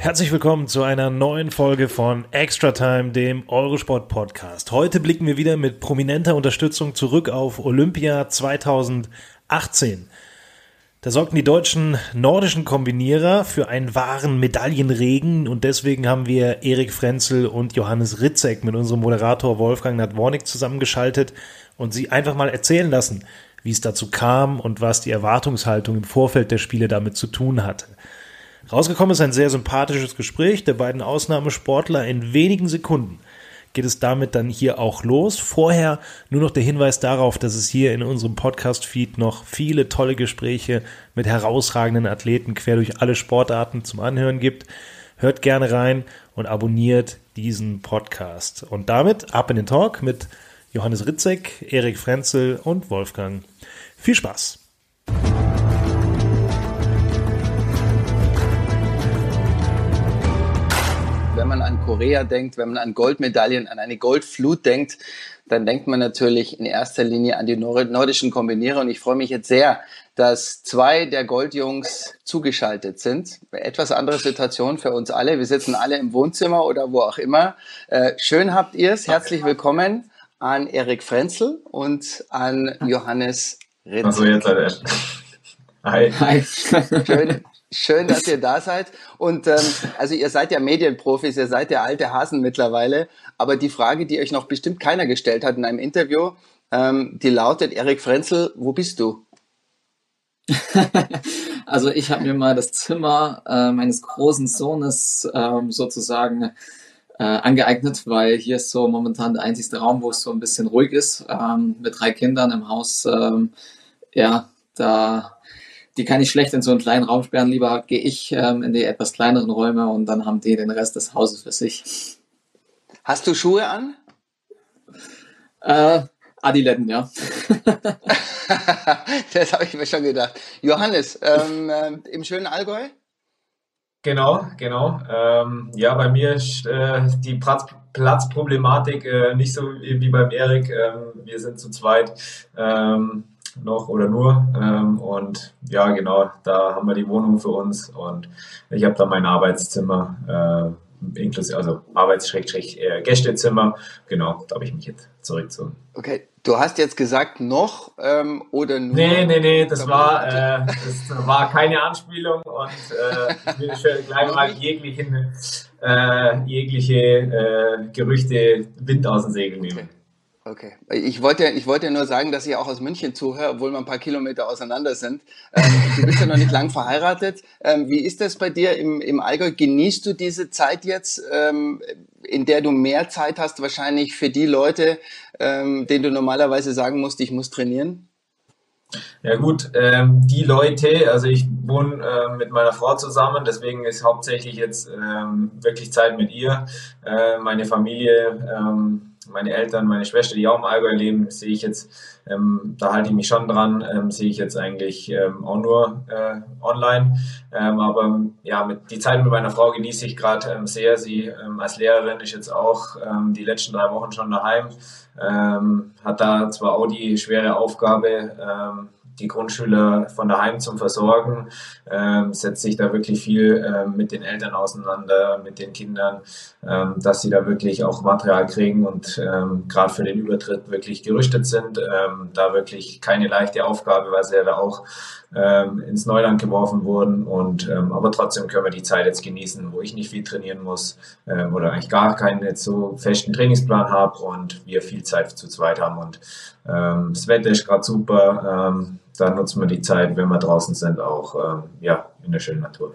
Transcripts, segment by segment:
Herzlich willkommen zu einer neuen Folge von Extra Time, dem Eurosport Podcast. Heute blicken wir wieder mit prominenter Unterstützung zurück auf Olympia 2018. Da sorgten die deutschen nordischen Kombinierer für einen wahren Medaillenregen und deswegen haben wir Erik Frenzel und Johannes Ritzek mit unserem Moderator Wolfgang Nadwornik zusammengeschaltet und sie einfach mal erzählen lassen, wie es dazu kam und was die Erwartungshaltung im Vorfeld der Spiele damit zu tun hatte. Rausgekommen ist ein sehr sympathisches Gespräch der beiden Ausnahmesportler in wenigen Sekunden. Geht es damit dann hier auch los? Vorher nur noch der Hinweis darauf, dass es hier in unserem Podcast-Feed noch viele tolle Gespräche mit herausragenden Athleten quer durch alle Sportarten zum Anhören gibt. Hört gerne rein und abonniert diesen Podcast. Und damit ab in den Talk mit Johannes Ritzek, Erik Frenzel und Wolfgang. Viel Spaß! Wenn man an Korea denkt, wenn man an Goldmedaillen, an eine Goldflut denkt, dann denkt man natürlich in erster Linie an die nordischen Kombinierer. Und ich freue mich jetzt sehr, dass zwei der Goldjungs zugeschaltet sind. Etwas andere Situation für uns alle. Wir sitzen alle im Wohnzimmer oder wo auch immer. Äh, schön habt ihr es. Herzlich willkommen an Erik Frenzel und an Johannes Ritz. Also jetzt. Hi. Hi. Schön, Schön, dass ihr da seid. Und ähm, also ihr seid ja Medienprofis, ihr seid ja alte Hasen mittlerweile. Aber die Frage, die euch noch bestimmt keiner gestellt hat in einem Interview, ähm, die lautet, Erik Frenzel, wo bist du? also ich habe mir mal das Zimmer äh, meines großen Sohnes ähm, sozusagen äh, angeeignet, weil hier ist so momentan der einzigste Raum, wo es so ein bisschen ruhig ist, ähm, mit drei Kindern im Haus. Ähm, ja, da die kann ich schlecht in so einen kleinen Raum sperren. Lieber gehe ich ähm, in die etwas kleineren Räume und dann haben die den Rest des Hauses für sich. Hast du Schuhe an? Äh, Adiletten, ja. das habe ich mir schon gedacht. Johannes, ähm, äh, im schönen Allgäu? Genau, genau. Ähm, ja, bei mir ist äh, die Platz, Platzproblematik äh, nicht so wie beim Erik. Ähm, wir sind zu zweit. Ähm, noch oder nur. Ähm, und ja, genau, da haben wir die Wohnung für uns und ich habe da mein Arbeitszimmer, äh, inklusive, also Arbeits-Gästezimmer. Genau, da habe ich mich jetzt zurückgezogen. Okay, du hast jetzt gesagt noch ähm, oder nur? Nee, nee, nee, das war, äh, das war keine Anspielung und äh, ich will schon gleich mal jeglichen, äh, jegliche äh, Gerüchte Wind aus dem Segel nehmen. Okay. Okay. Ich wollte, ich wollte nur sagen, dass ich auch aus München zuhöre, obwohl wir ein paar Kilometer auseinander sind. Ähm, du bist ja noch nicht lang verheiratet. Ähm, wie ist das bei dir im, im Allgäu? Genießt du diese Zeit jetzt, ähm, in der du mehr Zeit hast, wahrscheinlich für die Leute, denen du normalerweise sagen musst, ich muss trainieren? Ja gut, ähm, die Leute, also ich wohne äh, mit meiner Frau zusammen, deswegen ist hauptsächlich jetzt ähm, wirklich Zeit mit ihr. Äh, meine Familie ähm, meine Eltern, meine Schwester, die auch im Allgäu leben, sehe ich jetzt, ähm, da halte ich mich schon dran, ähm, sehe ich jetzt eigentlich ähm, auch nur äh, online. Ähm, aber ja, mit, die Zeit mit meiner Frau genieße ich gerade ähm, sehr. Sie ähm, als Lehrerin ist jetzt auch die letzten drei Wochen schon daheim, hat da zwar auch die schwere Aufgabe, die Grundschüler von daheim zum Versorgen, ähm, setzt sich da wirklich viel ähm, mit den Eltern auseinander, mit den Kindern, ähm, dass sie da wirklich auch Material kriegen und ähm, gerade für den Übertritt wirklich gerüstet sind. Ähm, da wirklich keine leichte Aufgabe, weil sie ja da auch ähm, ins Neuland geworfen wurden. Und ähm, aber trotzdem können wir die Zeit jetzt genießen, wo ich nicht viel trainieren muss ähm, oder eigentlich gar keinen jetzt so festen Trainingsplan habe und wir viel Zeit zu zweit haben. Und ähm, das Wetter ist gerade super. Ähm, da nutzen wir die Zeit, wenn wir draußen sind, auch ähm, ja, in der schönen Natur.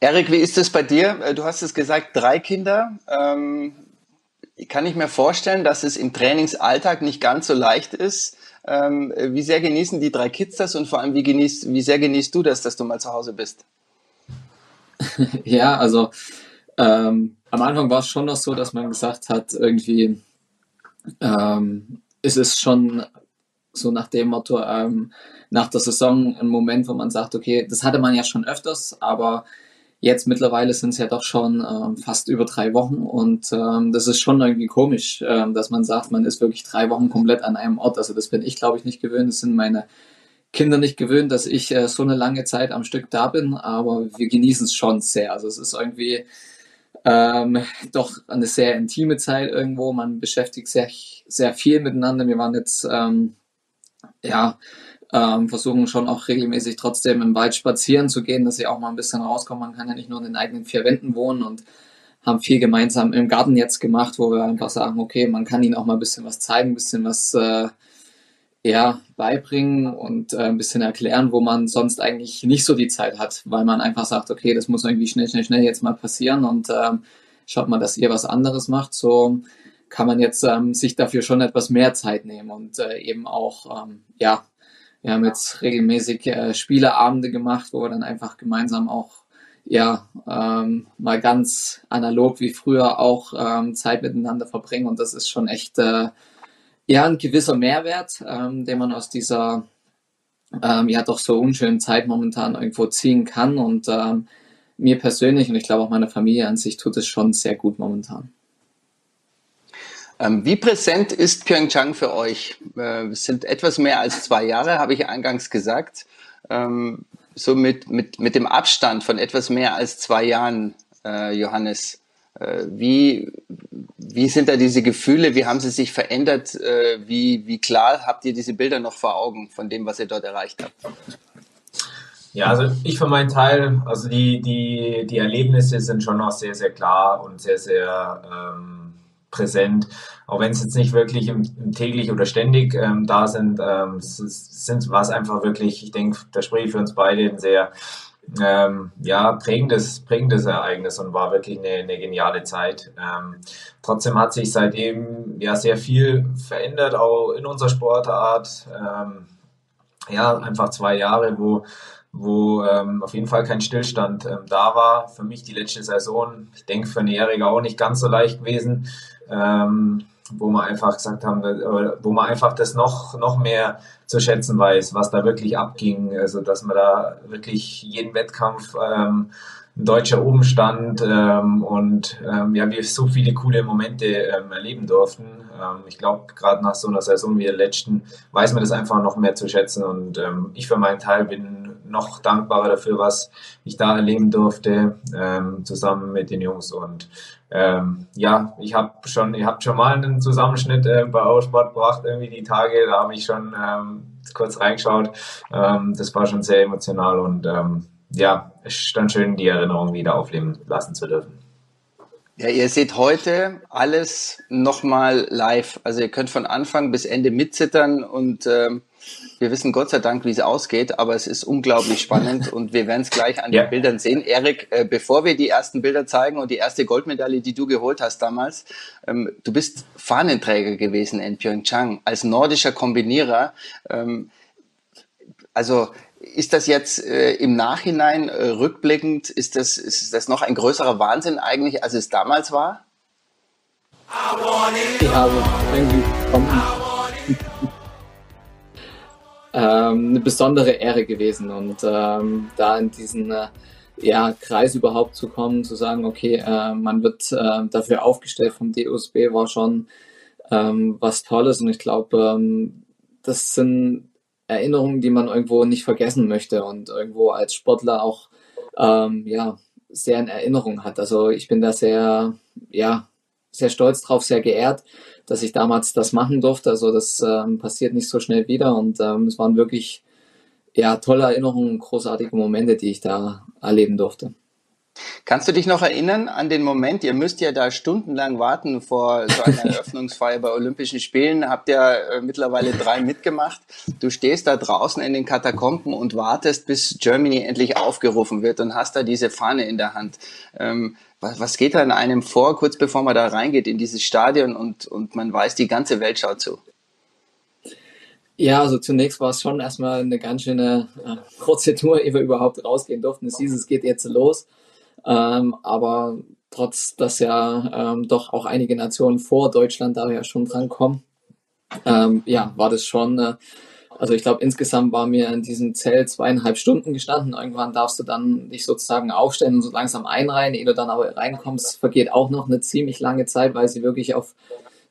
Erik, wie ist es bei dir? Äh, du hast es gesagt, drei Kinder. Ähm, kann ich mir vorstellen, dass es im Trainingsalltag nicht ganz so leicht ist. Ähm, wie sehr genießen die drei Kids das und vor allem, wie, genießt, wie sehr genießt du das, dass du mal zu Hause bist? ja, also ähm, am Anfang war es schon noch so, dass man gesagt hat, irgendwie ähm, ist es schon so nach dem Motto, ähm, nach der Saison ein Moment, wo man sagt, okay, das hatte man ja schon öfters, aber Jetzt mittlerweile sind es ja doch schon ähm, fast über drei Wochen und ähm, das ist schon irgendwie komisch, ähm, dass man sagt, man ist wirklich drei Wochen komplett an einem Ort. Also das bin ich, glaube ich, nicht gewöhnt. Das sind meine Kinder nicht gewöhnt, dass ich äh, so eine lange Zeit am Stück da bin, aber wir genießen es schon sehr. Also es ist irgendwie ähm, doch eine sehr intime Zeit irgendwo. Man beschäftigt sich sehr, sehr viel miteinander. Wir waren jetzt ähm, ja ähm, versuchen schon auch regelmäßig trotzdem im Wald spazieren zu gehen, dass sie auch mal ein bisschen rauskommen. Man kann ja nicht nur in den eigenen vier Wänden wohnen und haben viel gemeinsam im Garten jetzt gemacht, wo wir einfach sagen, okay, man kann ihnen auch mal ein bisschen was zeigen, ein bisschen was äh, ja, beibringen und äh, ein bisschen erklären, wo man sonst eigentlich nicht so die Zeit hat, weil man einfach sagt, okay, das muss irgendwie schnell, schnell, schnell jetzt mal passieren und ähm, schaut mal, dass ihr was anderes macht. So kann man jetzt ähm, sich dafür schon etwas mehr Zeit nehmen und äh, eben auch ähm, ja wir haben jetzt regelmäßig äh, Spieleabende gemacht, wo wir dann einfach gemeinsam auch ja ähm, mal ganz analog wie früher auch ähm, Zeit miteinander verbringen und das ist schon echt äh, ja ein gewisser Mehrwert, ähm, den man aus dieser ähm, ja doch so unschönen Zeit momentan irgendwo ziehen kann und ähm, mir persönlich und ich glaube auch meiner Familie an sich tut es schon sehr gut momentan. Ähm, wie präsent ist Pyeongchang für euch? Äh, es sind etwas mehr als zwei Jahre, habe ich eingangs gesagt. Ähm, so mit, mit, mit dem Abstand von etwas mehr als zwei Jahren, äh, Johannes. Äh, wie, wie sind da diese Gefühle? Wie haben sie sich verändert? Wie, wie klar habt ihr diese Bilder noch vor Augen von dem, was ihr dort erreicht habt? Ja, also ich für meinen Teil, also die, die, die Erlebnisse sind schon noch sehr, sehr klar und sehr, sehr ähm, präsent. Auch wenn es jetzt nicht wirklich im, im täglich oder ständig ähm, da sind, ähm, sind war es einfach wirklich, ich denke, da spreche ich für uns beide ein sehr ähm, ja, prägendes, prägendes Ereignis und war wirklich eine, eine geniale Zeit. Ähm, trotzdem hat sich seitdem ja sehr viel verändert, auch in unserer Sportart. Ähm, ja, einfach zwei Jahre, wo wo ähm, auf jeden Fall kein Stillstand ähm, da war. Für mich die letzte Saison, ich denke für einen Jähriger auch nicht ganz so leicht gewesen ähm, wo wir einfach gesagt haben, wo man einfach das noch, noch mehr zu schätzen weiß, was da wirklich abging. Also, dass man da wirklich jeden Wettkampf ähm, ein deutscher oben stand ähm, und ähm, ja, wir so viele coole Momente ähm, erleben durften. Ähm, ich glaube, gerade nach so einer Saison wie der letzten weiß man das einfach noch mehr zu schätzen und ähm, ich für meinen Teil bin noch dankbarer dafür, was ich da erleben durfte, ähm, zusammen mit den Jungs und ähm, ja, ich habe schon, ihr habt schon mal einen Zusammenschnitt äh, bei Eurosport gebracht, irgendwie die Tage, da habe ich schon ähm, kurz reingeschaut. Ähm, das war schon sehr emotional und ähm, ja, es ist dann schön, die Erinnerung wieder aufleben lassen zu dürfen. Ja, ihr seht heute alles nochmal live. Also ihr könnt von Anfang bis Ende mitzittern und ähm, wir wissen Gott sei Dank, wie es ausgeht, aber es ist unglaublich spannend und wir werden es gleich an ja. den Bildern sehen. Erik, äh, bevor wir die ersten Bilder zeigen und die erste Goldmedaille, die du geholt hast damals, ähm, du bist Fahnenträger gewesen in Pyeongchang als nordischer Kombinierer. Ähm, also ist das jetzt äh, im Nachhinein äh, rückblickend, ist das, ist das noch ein größerer Wahnsinn eigentlich, als es damals war? Ja, also irgendwie ähm, eine besondere Ehre gewesen und ähm, da in diesen äh, ja, Kreis überhaupt zu kommen, zu sagen, okay, äh, man wird äh, dafür aufgestellt vom DUSB, war schon ähm, was Tolles und ich glaube, ähm, das sind Erinnerungen, die man irgendwo nicht vergessen möchte und irgendwo als Sportler auch ähm, ja, sehr in Erinnerung hat. Also ich bin da sehr, ja, sehr stolz drauf, sehr geehrt, dass ich damals das machen durfte. Also das ähm, passiert nicht so schnell wieder und ähm, es waren wirklich ja, tolle Erinnerungen, großartige Momente, die ich da erleben durfte. Kannst du dich noch erinnern an den Moment, ihr müsst ja da stundenlang warten vor so einer Eröffnungsfeier bei Olympischen Spielen, habt ja äh, mittlerweile drei mitgemacht. Du stehst da draußen in den Katakomben und wartest, bis Germany endlich aufgerufen wird und hast da diese Fahne in der Hand. Ähm, was, was geht da in einem vor, kurz bevor man da reingeht in dieses Stadion und, und man weiß, die ganze Welt schaut zu? Ja, also zunächst war es schon erstmal eine ganz schöne äh, Prozedur, ehe wir überhaupt rausgehen durften. Es hieß, es geht jetzt los. Ähm, aber trotz, dass ja ähm, doch auch einige Nationen vor Deutschland da ja schon dran kommen, ähm, ja, war das schon, äh, also ich glaube, insgesamt war mir in diesem Zelt zweieinhalb Stunden gestanden. Irgendwann darfst du dann dich sozusagen aufstellen und so langsam einreihen. Ehe du dann aber reinkommst, vergeht auch noch eine ziemlich lange Zeit, weil sie wirklich auf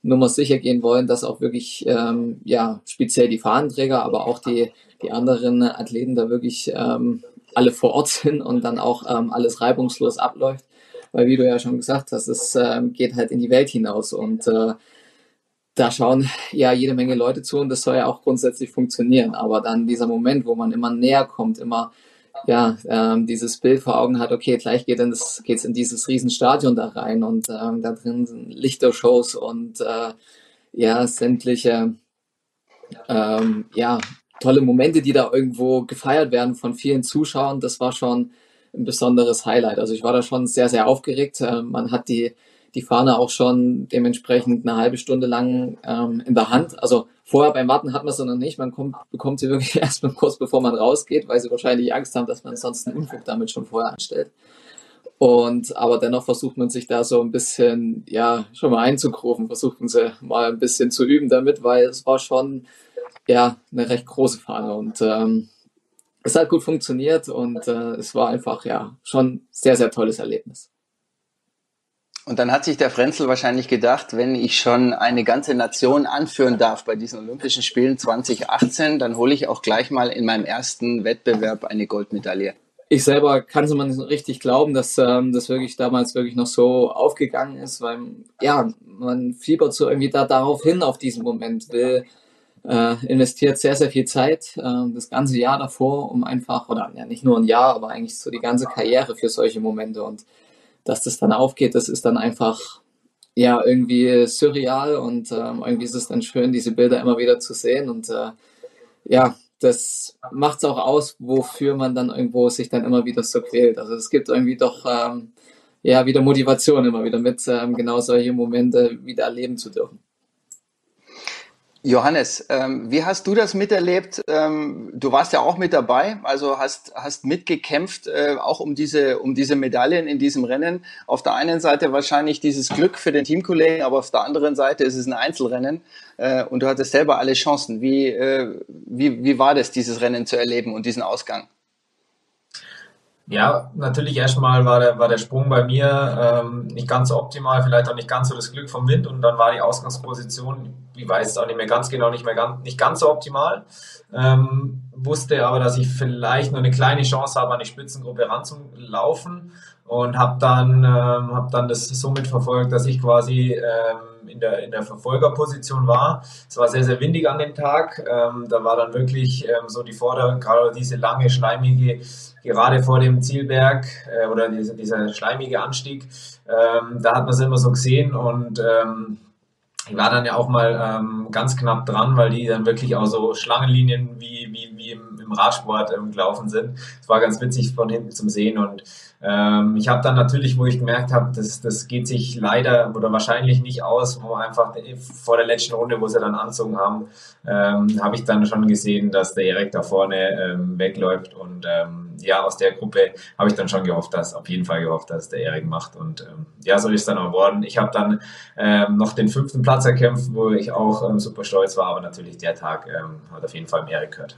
Nummer sicher gehen wollen, dass auch wirklich, ähm, ja, speziell die Fahnenträger, aber auch die, die anderen Athleten da wirklich ähm, alle vor Ort sind und dann auch ähm, alles reibungslos abläuft. Weil, wie du ja schon gesagt hast, es ähm, geht halt in die Welt hinaus und äh, da schauen ja jede Menge Leute zu und das soll ja auch grundsätzlich funktionieren. Aber dann dieser Moment, wo man immer näher kommt, immer ja, ähm, dieses Bild vor Augen hat, okay, gleich geht es geht's in dieses Riesenstadion da rein und ähm, da drin sind Lichtershows und äh, ja, sämtliche ähm, ja, tolle Momente, die da irgendwo gefeiert werden von vielen Zuschauern. Das war schon ein besonderes Highlight. Also ich war da schon sehr, sehr aufgeregt. Äh, man hat die die Fahne auch schon dementsprechend eine halbe Stunde lang ähm, in der Hand. Also vorher beim Warten hat man sie noch nicht. Man kommt, bekommt sie wirklich erst mal kurz bevor man rausgeht, weil sie wahrscheinlich Angst haben, dass man sonst einen Unfug damit schon vorher anstellt. Und aber dennoch versucht man sich da so ein bisschen, ja, schon mal einzugrufen, versuchten sie mal ein bisschen zu üben damit, weil es war schon ja eine recht große Fahne und ähm, es hat gut funktioniert und äh, es war einfach ja schon sehr, sehr tolles Erlebnis. Und dann hat sich der Frenzel wahrscheinlich gedacht, wenn ich schon eine ganze Nation anführen darf bei diesen Olympischen Spielen 2018, dann hole ich auch gleich mal in meinem ersten Wettbewerb eine Goldmedaille. Ich selber kann es mal nicht richtig glauben, dass ähm, das wirklich damals wirklich noch so aufgegangen ist, weil ja, man fiebert so irgendwie da darauf hin auf diesen Moment, will äh, investiert sehr, sehr viel Zeit, äh, das ganze Jahr davor, um einfach, oder ja nicht nur ein Jahr, aber eigentlich so die ganze Karriere für solche Momente und dass das dann aufgeht, das ist dann einfach ja irgendwie surreal und ähm, irgendwie ist es dann schön, diese Bilder immer wieder zu sehen und äh, ja, das macht es auch aus, wofür man dann irgendwo sich dann immer wieder so quält. Also es gibt irgendwie doch ähm, ja wieder Motivation immer wieder mit, ähm, genau solche Momente wieder erleben zu dürfen. Johannes, ähm, wie hast du das miterlebt? Ähm, du warst ja auch mit dabei, also hast, hast mitgekämpft, äh, auch um diese, um diese Medaillen in diesem Rennen. Auf der einen Seite wahrscheinlich dieses Glück für den Teamkollegen, aber auf der anderen Seite ist es ein Einzelrennen äh, und du hattest selber alle Chancen. Wie, äh, wie, wie war das, dieses Rennen zu erleben und diesen Ausgang? Ja, natürlich erstmal war der, war der Sprung bei mir ähm, nicht ganz so optimal, vielleicht auch nicht ganz so das Glück vom Wind und dann war die Ausgangsposition, ich weiß es auch nicht mehr ganz genau, nicht mehr ganz, nicht ganz so optimal. Ähm, wusste aber, dass ich vielleicht nur eine kleine Chance habe, an die Spitzengruppe ranzulaufen und habe dann, ähm, hab dann das somit verfolgt, dass ich quasi ähm, in, der, in der Verfolgerposition war. Es war sehr, sehr windig an dem Tag. Ähm, da war dann wirklich ähm, so die Vorder-, gerade diese lange, schleimige, gerade vor dem Zielberg äh, oder diese, dieser schleimige Anstieg, ähm, da hat man es immer so gesehen und ähm, ich war dann ja auch mal ähm, ganz knapp dran, weil die dann wirklich auch so Schlangenlinien wie, wie, wie im, im Radsport ähm, gelaufen sind. Es war ganz witzig von hinten zum Sehen und ähm, ich habe dann natürlich, wo ich gemerkt habe, das, das geht sich leider oder wahrscheinlich nicht aus, wo einfach vor der letzten Runde, wo sie dann anzogen haben, ähm, habe ich dann schon gesehen, dass der Erik da vorne ähm, wegläuft und ähm, ja, aus der Gruppe habe ich dann schon gehofft, dass, auf jeden Fall gehofft, dass der Erik macht. Und ähm, ja, so ist es dann auch geworden. Ich habe dann ähm, noch den fünften Platz erkämpft, wo ich auch super stolz war, aber natürlich der Tag hat auf jeden Fall Erik gehört.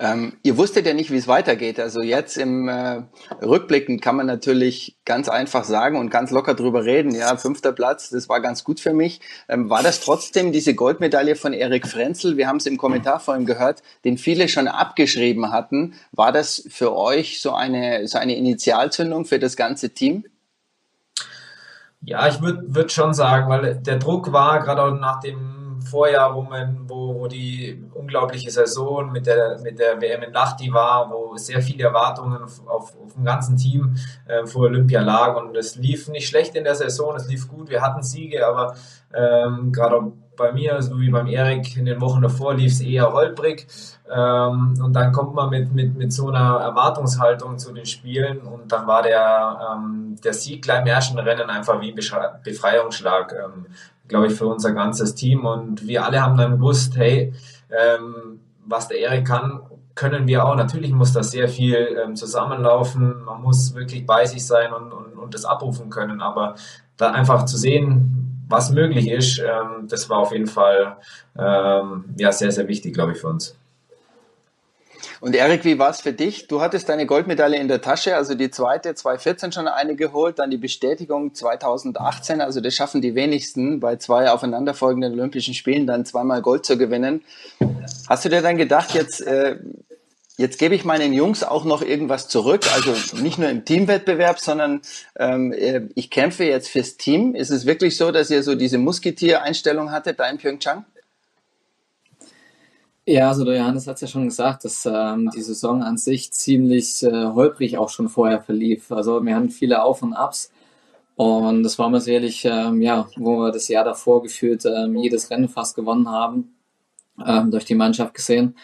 Ähm, ihr wusstet ja nicht, wie es weitergeht. Also jetzt im äh, Rückblicken kann man natürlich ganz einfach sagen und ganz locker drüber reden. Ja, fünfter Platz, das war ganz gut für mich. Ähm, war das trotzdem diese Goldmedaille von Erik Frenzel? Wir haben es im Kommentar vorhin gehört, den viele schon abgeschrieben hatten. War das für euch so eine, so eine Initialzündung für das ganze Team? Ja, ich würde würd schon sagen, weil der Druck war gerade auch nach dem Vorjahr, wo wo, die unglaubliche Saison mit der, mit der WM in Lahti war, wo sehr viele Erwartungen auf, auf, auf dem ganzen Team äh, vor Olympia lag und es lief nicht schlecht in der Saison, es lief gut, wir hatten Siege, aber ähm, gerade bei mir, so wie beim Erik in den Wochen davor, lief es eher holprig. Ähm, und dann kommt man mit, mit, mit so einer Erwartungshaltung zu den Spielen und dann war der, ähm, der Sieg gleich im ersten Rennen einfach wie ein Befreiungsschlag, ähm, glaube ich, für unser ganzes Team. Und wir alle haben dann gewusst, hey, ähm, was der Erik kann, können wir auch. Natürlich muss da sehr viel ähm, zusammenlaufen. Man muss wirklich bei sich sein und, und, und das abrufen können. Aber da einfach zu sehen, was möglich ist, ähm, das war auf jeden Fall ähm, ja, sehr, sehr wichtig, glaube ich, für uns. Und Erik, wie war es für dich? Du hattest deine Goldmedaille in der Tasche, also die zweite 2014 schon eine geholt, dann die Bestätigung 2018, also das schaffen die wenigsten bei zwei aufeinanderfolgenden Olympischen Spielen dann zweimal Gold zu gewinnen. Hast du dir dann gedacht, jetzt äh, jetzt gebe ich meinen Jungs auch noch irgendwas zurück. Also nicht nur im Teamwettbewerb, sondern ähm, äh, ich kämpfe jetzt fürs Team. Ist es wirklich so, dass ihr so diese Musketier-Einstellung hattet da in Pyeongchang? Ja, also der Johannes hat es ja schon gesagt, dass ähm, die Saison an sich ziemlich äh, holprig auch schon vorher verlief. Also wir hatten viele Auf und Abs. Und das war mal sicherlich, ähm, ja, wo wir das Jahr davor gefühlt ähm, jedes Rennen fast gewonnen haben, ähm, durch die Mannschaft gesehen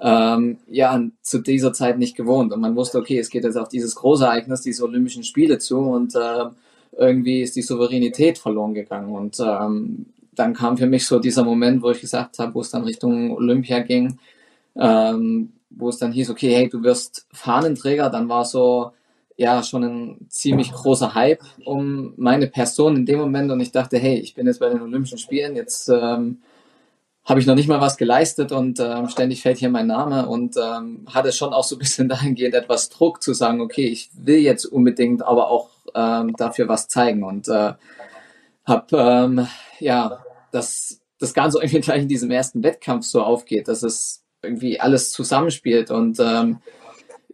ähm, ja, zu dieser Zeit nicht gewohnt. Und man wusste, okay, es geht jetzt auf dieses große Ereignis, diese Olympischen Spiele zu und äh, irgendwie ist die Souveränität verloren gegangen. Und ähm, dann kam für mich so dieser Moment, wo ich gesagt habe, wo es dann Richtung Olympia ging, ähm, wo es dann hieß, okay, hey, du wirst Fahnenträger, dann war so, ja, schon ein ziemlich großer Hype um meine Person in dem Moment. Und ich dachte, hey, ich bin jetzt bei den Olympischen Spielen, jetzt ähm, habe ich noch nicht mal was geleistet und ähm, ständig fällt hier mein Name. Und ähm, hatte schon auch so ein bisschen dahingehend etwas Druck zu sagen, okay, ich will jetzt unbedingt aber auch ähm, dafür was zeigen. Und äh, habe ähm, ja dass das Ganze irgendwie gleich in diesem ersten Wettkampf so aufgeht, dass es irgendwie alles zusammenspielt und ähm,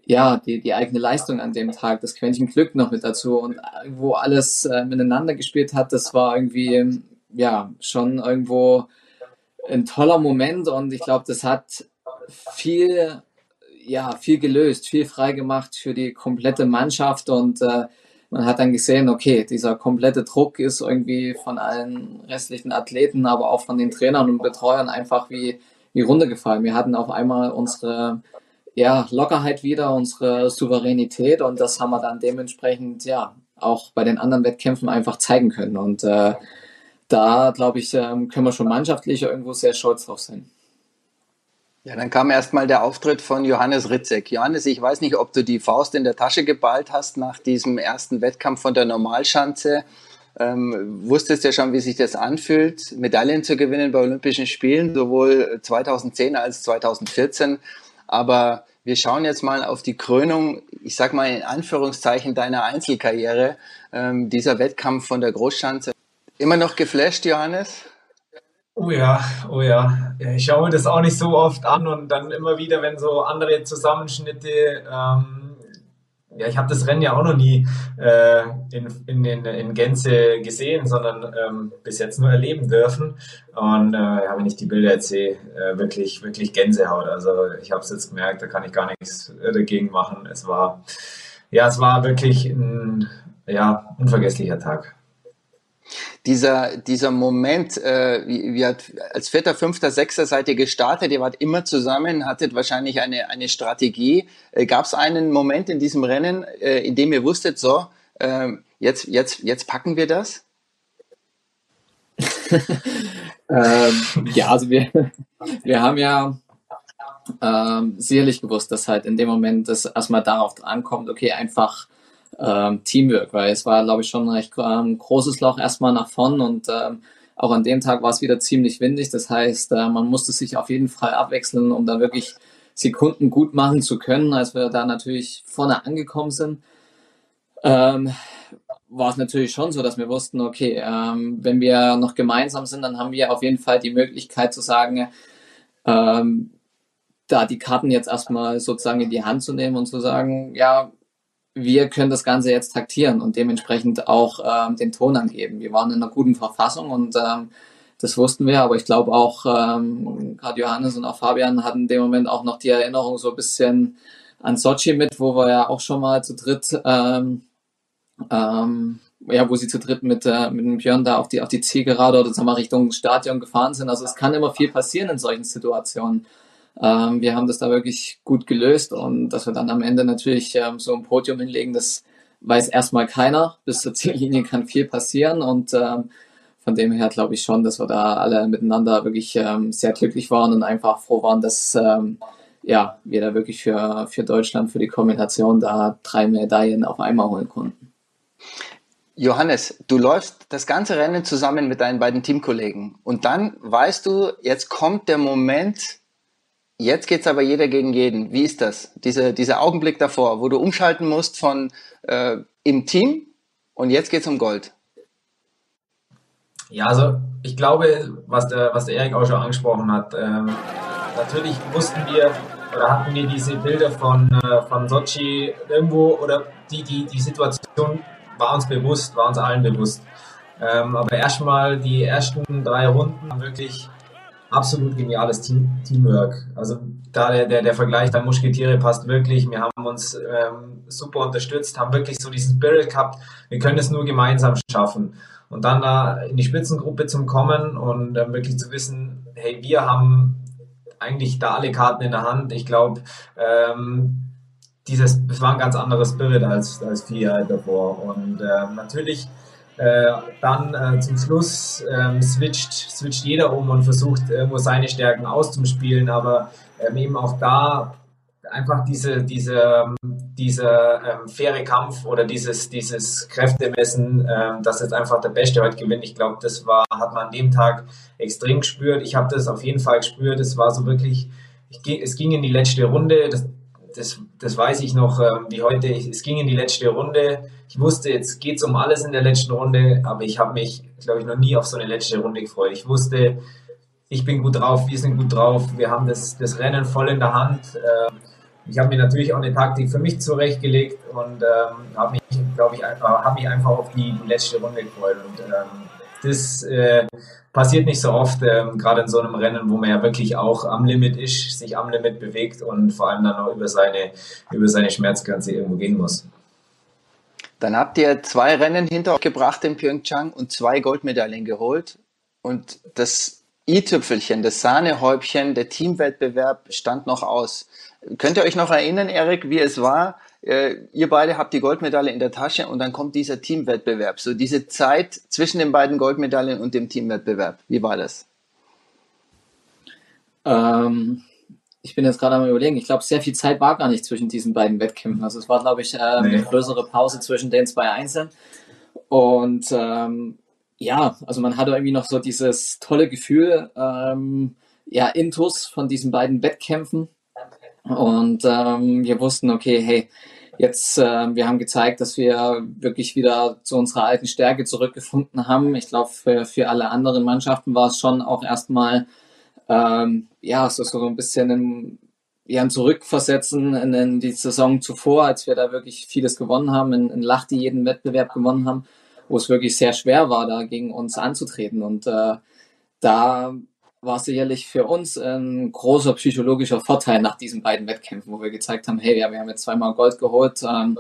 ja, die, die eigene Leistung an dem Tag, das Quäntchen Glück noch mit dazu und wo alles äh, miteinander gespielt hat, das war irgendwie ja schon irgendwo ein toller Moment und ich glaube, das hat viel, ja, viel gelöst, viel frei gemacht für die komplette Mannschaft und äh, man hat dann gesehen, okay, dieser komplette Druck ist irgendwie von allen restlichen Athleten, aber auch von den Trainern und Betreuern einfach wie, wie runtergefallen. Wir hatten auf einmal unsere ja, Lockerheit wieder, unsere Souveränität und das haben wir dann dementsprechend ja auch bei den anderen Wettkämpfen einfach zeigen können. Und äh, da, glaube ich, ähm, können wir schon mannschaftlich irgendwo sehr stolz drauf sein. Ja, dann kam erstmal der Auftritt von Johannes Ritzek. Johannes, ich weiß nicht, ob du die Faust in der Tasche geballt hast nach diesem ersten Wettkampf von der Normalschanze. Ähm, wusstest ja schon, wie sich das anfühlt, Medaillen zu gewinnen bei Olympischen Spielen, sowohl 2010 als 2014. Aber wir schauen jetzt mal auf die Krönung, ich sag mal in Anführungszeichen deiner Einzelkarriere, ähm, dieser Wettkampf von der Großschanze. Immer noch geflasht, Johannes? Oh ja, oh ja. Ich schaue das auch nicht so oft an und dann immer wieder, wenn so andere Zusammenschnitte, ähm, ja, ich habe das Rennen ja auch noch nie äh, in, in, in, in Gänze gesehen, sondern ähm, bis jetzt nur erleben dürfen. Und äh, ja, wenn ich die Bilder jetzt sehe, äh, wirklich, wirklich Gänsehaut. Also ich habe es jetzt gemerkt, da kann ich gar nichts äh, dagegen machen. Es war, ja, es war wirklich ein ja, unvergesslicher Tag dieser, dieser Moment, äh, wie, wie hat, als Vierter, Fünfter, Sechster seid ihr gestartet, ihr wart immer zusammen, hattet wahrscheinlich eine, eine Strategie. Äh, Gab es einen Moment in diesem Rennen, äh, in dem ihr wusstet, so, äh, jetzt, jetzt, jetzt packen wir das? ähm, ja, also wir, wir haben ja ähm, sicherlich gewusst, dass halt in dem Moment es erstmal darauf ankommt, okay, einfach ähm, Teamwork, weil es war, glaube ich, schon ein recht ähm, großes Loch erstmal nach vorn und ähm, auch an dem Tag war es wieder ziemlich windig. Das heißt, äh, man musste sich auf jeden Fall abwechseln, um da wirklich Sekunden gut machen zu können. Als wir da natürlich vorne angekommen sind, ähm, war es natürlich schon so, dass wir wussten, okay, ähm, wenn wir noch gemeinsam sind, dann haben wir auf jeden Fall die Möglichkeit zu sagen, ähm, da die Karten jetzt erstmal sozusagen in die Hand zu nehmen und zu sagen, ja, wir können das Ganze jetzt taktieren und dementsprechend auch ähm, den Ton angeben. Wir waren in einer guten Verfassung und ähm, das wussten wir, aber ich glaube auch, ähm, gerade Johannes und auch Fabian hatten in dem Moment auch noch die Erinnerung so ein bisschen an Sochi mit, wo wir ja auch schon mal zu dritt, ähm, ähm, ja, wo sie zu dritt mit, äh, mit dem Björn da auf die, auf die Zielgerade oder sagen wir Richtung Stadion gefahren sind. Also es kann immer viel passieren in solchen Situationen. Ähm, wir haben das da wirklich gut gelöst und dass wir dann am Ende natürlich ähm, so ein Podium hinlegen, das weiß erstmal keiner. Bis zur Ziellinie kann viel passieren und ähm, von dem her glaube ich schon, dass wir da alle miteinander wirklich ähm, sehr glücklich waren und einfach froh waren, dass ähm, ja, wir da wirklich für, für Deutschland, für die Kombination da drei Medaillen auf einmal holen konnten. Johannes, du läufst das ganze Rennen zusammen mit deinen beiden Teamkollegen und dann weißt du, jetzt kommt der Moment, jetzt geht's aber jeder gegen jeden. Wie ist das? Diese, dieser Augenblick davor, wo du umschalten musst von äh, im Team und jetzt geht's um Gold. Ja, also ich glaube, was der, was der Erik auch schon angesprochen hat, ähm, natürlich wussten wir oder hatten wir diese Bilder von, äh, von Sochi irgendwo oder die, die, die Situation war uns bewusst, war uns allen bewusst. Ähm, aber erstmal die ersten drei Runden wirklich absolut geniales Team, Teamwork. Also da der, der, der Vergleich der Musketiere passt wirklich. Wir haben uns ähm, super unterstützt, haben wirklich so diesen Spirit gehabt. Wir können es nur gemeinsam schaffen. Und dann da in die Spitzengruppe zu kommen und ähm, wirklich zu wissen, hey, wir haben eigentlich da alle Karten in der Hand. Ich glaube, ähm, dieses, es war ein ganz anderes Spirit als, als vier Jahre davor. Und äh, natürlich äh, dann äh, zum Schluss ähm, switcht, switcht jeder um und versucht irgendwo seine Stärken auszuspielen, aber ähm, eben auch da einfach diese, diese, dieser ähm, faire Kampf oder dieses, dieses Kräftemessen, ähm, dass jetzt einfach der Beste heute gewinnt. Ich glaube, das war, hat man an dem Tag extrem gespürt. Ich habe das auf jeden Fall gespürt. Es war so wirklich, ich, es ging in die letzte Runde. Das, das, das weiß ich noch ähm, wie heute. Es ging in die letzte Runde. Ich wusste, jetzt geht es um alles in der letzten Runde, aber ich habe mich, glaube ich, noch nie auf so eine letzte Runde gefreut. Ich wusste, ich bin gut drauf, wir sind gut drauf, wir haben das, das Rennen voll in der Hand. Ähm, ich habe mir natürlich auch eine Taktik für mich zurechtgelegt und ähm, habe mich, glaube ich, einfach, habe mich einfach auf die, die letzte Runde gefreut. Und ähm, das äh, passiert nicht so oft, ähm, gerade in so einem Rennen, wo man ja wirklich auch am Limit ist, sich am Limit bewegt und vor allem dann auch über seine, über seine Schmerzgrenze irgendwo gehen muss. Dann habt ihr zwei Rennen hinter euch gebracht in Pyeongchang und zwei Goldmedaillen geholt. Und das i-Tüpfelchen, das Sahnehäubchen, der Teamwettbewerb stand noch aus. Könnt ihr euch noch erinnern, Erik, wie es war? Äh, ihr beide habt die Goldmedaille in der Tasche und dann kommt dieser Teamwettbewerb. So diese Zeit zwischen den beiden Goldmedaillen und dem Teamwettbewerb. Wie war das? Ähm, ich bin jetzt gerade am überlegen. Ich glaube, sehr viel Zeit war gar nicht zwischen diesen beiden Wettkämpfen. Also es war, glaube ich, äh, nee. eine größere Pause zwischen den zwei Einzelnen. Und ähm, ja, also man hatte irgendwie noch so dieses tolle Gefühl, ähm, ja, Intus von diesen beiden Wettkämpfen. Und ähm, wir wussten, okay, hey, jetzt, äh, wir haben gezeigt, dass wir wirklich wieder zu unserer alten Stärke zurückgefunden haben. Ich glaube, für, für alle anderen Mannschaften war es schon auch erstmal, ähm, ja, so, so ein bisschen ein, ja, ein Zurückversetzen in, in die Saison zuvor, als wir da wirklich vieles gewonnen haben, in, in Lachti jeden Wettbewerb gewonnen haben, wo es wirklich sehr schwer war, da gegen uns anzutreten. Und äh, da war sicherlich für uns ein großer psychologischer Vorteil nach diesen beiden Wettkämpfen, wo wir gezeigt haben, hey, wir haben jetzt zweimal Gold geholt. Ähm,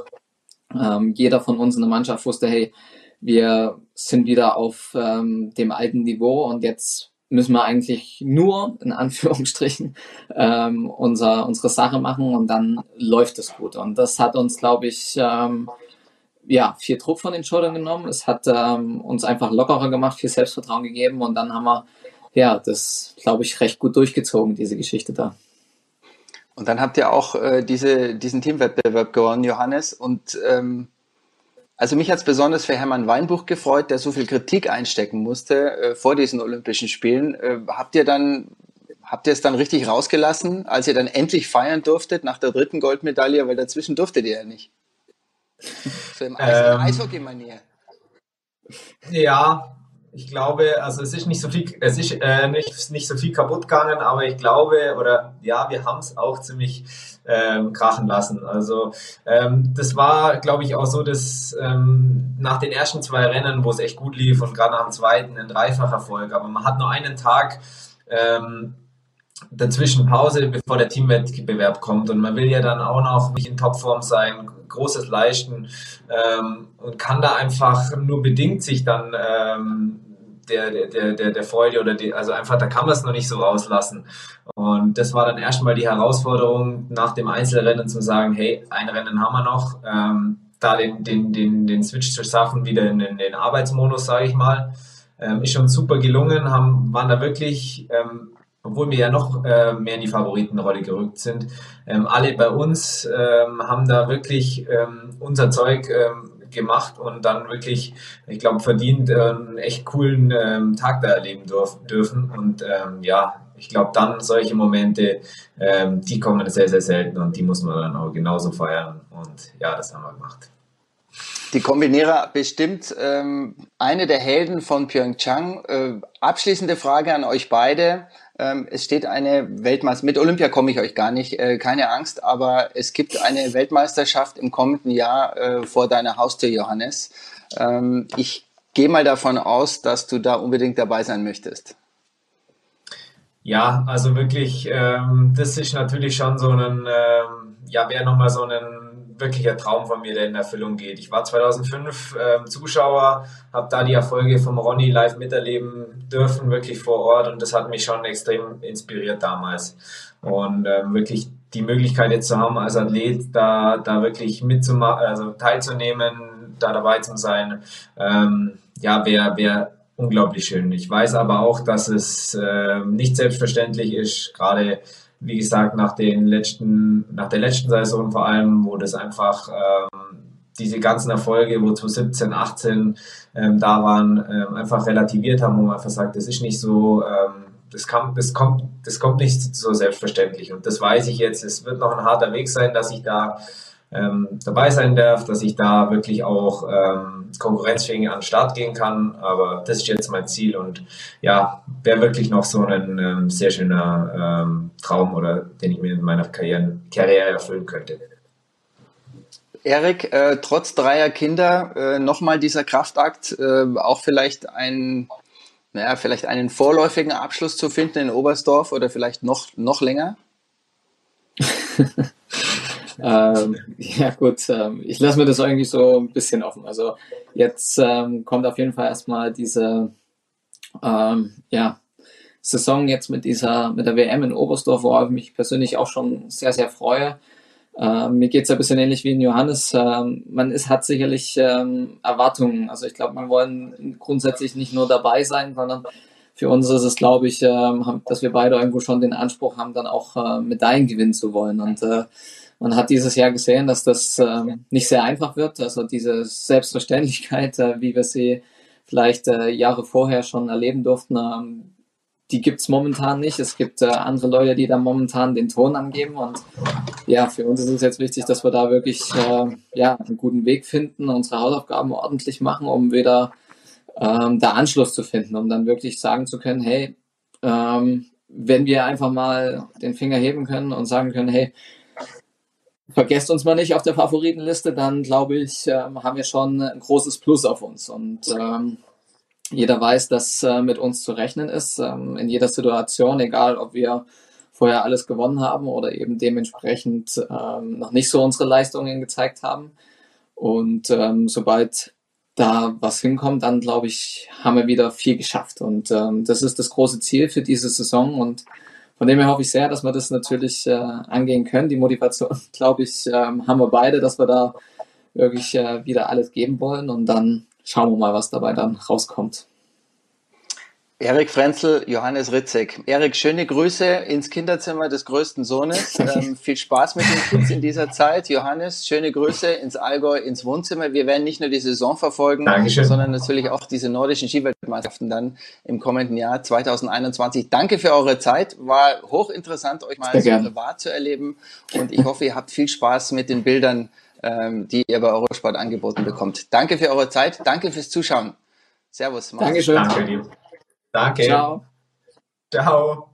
ähm, jeder von uns in der Mannschaft wusste, hey, wir sind wieder auf ähm, dem alten Niveau und jetzt müssen wir eigentlich nur, in Anführungsstrichen, ähm, unser, unsere Sache machen und dann läuft es gut. Und das hat uns, glaube ich, ähm, ja, viel Druck von den Schultern genommen. Es hat ähm, uns einfach lockerer gemacht, viel Selbstvertrauen gegeben und dann haben wir ja, das glaube ich recht gut durchgezogen, diese Geschichte da. Und dann habt ihr auch äh, diese, diesen Teamwettbewerb gewonnen, Johannes. Und ähm, also mich hat es besonders für Hermann Weinbuch gefreut, der so viel Kritik einstecken musste äh, vor diesen Olympischen Spielen. Äh, habt ihr dann habt ihr es dann richtig rausgelassen, als ihr dann endlich feiern durftet nach der dritten Goldmedaille, weil dazwischen durftet ihr ja nicht. So im ähm, Eishockey-Manier. Ja, ich glaube, also es ist nicht so viel, es ist äh, nicht, nicht so viel kaputt gegangen, aber ich glaube, oder ja, wir haben es auch ziemlich ähm, krachen lassen. Also ähm, das war, glaube ich, auch so, dass ähm, nach den ersten zwei Rennen, wo es echt gut lief und gerade nach dem zweiten ein Dreifach-Erfolg, aber man hat nur einen Tag ähm, dazwischen Pause, bevor der Teamwettbewerb kommt und man will ja dann auch noch nicht in Topform sein, großes leisten ähm, und kann da einfach nur bedingt sich dann ähm, der, der, der, der Freude oder die, also einfach, da kann man es noch nicht so rauslassen. Und das war dann erstmal die Herausforderung, nach dem Einzelrennen zu sagen, hey, ein Rennen haben wir noch, ähm, da den, den, den, den Switch zu schaffen, wieder in, in den Arbeitsmodus, sage ich mal. Ähm, ist schon super gelungen, haben, waren da wirklich, ähm, obwohl wir ja noch äh, mehr in die Favoritenrolle gerückt sind, ähm, alle bei uns ähm, haben da wirklich ähm, unser Zeug ähm, gemacht und dann wirklich, ich glaube, verdient äh, einen echt coolen ähm, Tag da erleben dürf, dürfen. Und ähm, ja, ich glaube, dann solche Momente, ähm, die kommen sehr, sehr selten und die muss man dann auch genauso feiern. Und ja, das haben wir gemacht. Die Kombinierer bestimmt ähm, eine der Helden von Pyeongchang. Äh, abschließende Frage an euch beide. Ähm, es steht eine Weltmeisterschaft, mit Olympia komme ich euch gar nicht, äh, keine Angst, aber es gibt eine Weltmeisterschaft im kommenden Jahr äh, vor deiner Haustür, Johannes. Ähm, ich gehe mal davon aus, dass du da unbedingt dabei sein möchtest. Ja, also wirklich, ähm, das ist natürlich schon so ein, ähm, ja, wäre nochmal so ein wirklicher Traum von mir, der in Erfüllung geht. Ich war 2005 äh, Zuschauer, habe da die Erfolge vom Ronny live miterleben dürfen, wirklich vor Ort und das hat mich schon extrem inspiriert damals. Und ähm, wirklich die Möglichkeit jetzt zu haben, als Athlet da, da wirklich mitzumachen, also teilzunehmen, da dabei zu sein, ähm, ja, wäre wär unglaublich schön. Ich weiß aber auch, dass es äh, nicht selbstverständlich ist, gerade wie gesagt, nach den letzten, nach der letzten Saison vor allem, wo das einfach ähm, diese ganzen Erfolge, wo 2017, 18 ähm, da waren, ähm, einfach relativiert haben, wo man einfach sagt, das ist nicht so, ähm, das, kann, das, kommt, das kommt nicht so selbstverständlich. Und das weiß ich jetzt. Es wird noch ein harter Weg sein, dass ich da ähm, dabei sein darf, dass ich da wirklich auch ähm, konkurrenzfähig an den Start gehen kann. Aber das ist jetzt mein Ziel und ja, wäre wirklich noch so ein ähm, sehr schöner ähm, Traum oder den ich mir in meiner Karriere, Karriere erfüllen könnte. Erik, äh, trotz dreier Kinder äh, nochmal dieser Kraftakt, äh, auch vielleicht ein, naja, vielleicht einen vorläufigen Abschluss zu finden in Oberstdorf oder vielleicht noch, noch länger? ähm, ja gut, ähm, ich lasse mir das eigentlich so ein bisschen offen. Also jetzt ähm, kommt auf jeden Fall erstmal diese ähm, ja, Saison jetzt mit dieser mit der WM in Oberstdorf, worauf ich mich persönlich auch schon sehr, sehr freue. Ähm, mir geht es ein bisschen ähnlich wie in Johannes. Ähm, man ist, hat sicherlich Erwartungen. Also ich glaube, man wollen grundsätzlich nicht nur dabei sein, sondern für uns ist es, glaube ich, dass wir beide irgendwo schon den Anspruch haben, dann auch äh, Medaillen gewinnen zu wollen. Und äh, man hat dieses Jahr gesehen, dass das ähm, nicht sehr einfach wird. Also diese Selbstverständlichkeit, äh, wie wir sie vielleicht äh, Jahre vorher schon erleben durften, ähm, die gibt's momentan nicht. Es gibt äh, andere Leute, die da momentan den Ton angeben. Und ja, für uns ist es jetzt wichtig, dass wir da wirklich äh, ja, einen guten Weg finden, unsere Hausaufgaben ordentlich machen, um wieder ähm, da Anschluss zu finden, um dann wirklich sagen zu können, hey, ähm, wenn wir einfach mal den Finger heben können und sagen können, hey, vergesst uns mal nicht auf der Favoritenliste, dann glaube ich, ähm, haben wir schon ein großes Plus auf uns. Und ähm, jeder weiß, dass äh, mit uns zu rechnen ist, ähm, in jeder Situation, egal ob wir vorher alles gewonnen haben oder eben dementsprechend ähm, noch nicht so unsere Leistungen gezeigt haben. Und ähm, sobald da was hinkommt, dann glaube ich, haben wir wieder viel geschafft. Und ähm, das ist das große Ziel für diese Saison. Und von dem her hoffe ich sehr, dass wir das natürlich äh, angehen können. Die Motivation, glaube ich, äh, haben wir beide, dass wir da wirklich äh, wieder alles geben wollen und dann schauen wir mal, was dabei dann rauskommt. Erik Frenzel, Johannes Ritzek. Erik, schöne Grüße ins Kinderzimmer des größten Sohnes. Ähm, viel Spaß mit den Kids in dieser Zeit. Johannes, schöne Grüße ins Allgäu, ins Wohnzimmer. Wir werden nicht nur die Saison verfolgen, Dankeschön. sondern natürlich auch diese nordischen Skiweltmeisterschaften dann im kommenden Jahr 2021. Danke für eure Zeit. War hochinteressant, euch mal so privat zu erleben. Und ich hoffe, ihr habt viel Spaß mit den Bildern, ähm, die ihr bei Eurosport angeboten bekommt. Danke für eure Zeit. Danke fürs Zuschauen. Servus. Dankeschön. Danke dir. Danke. Ciao. Ciao.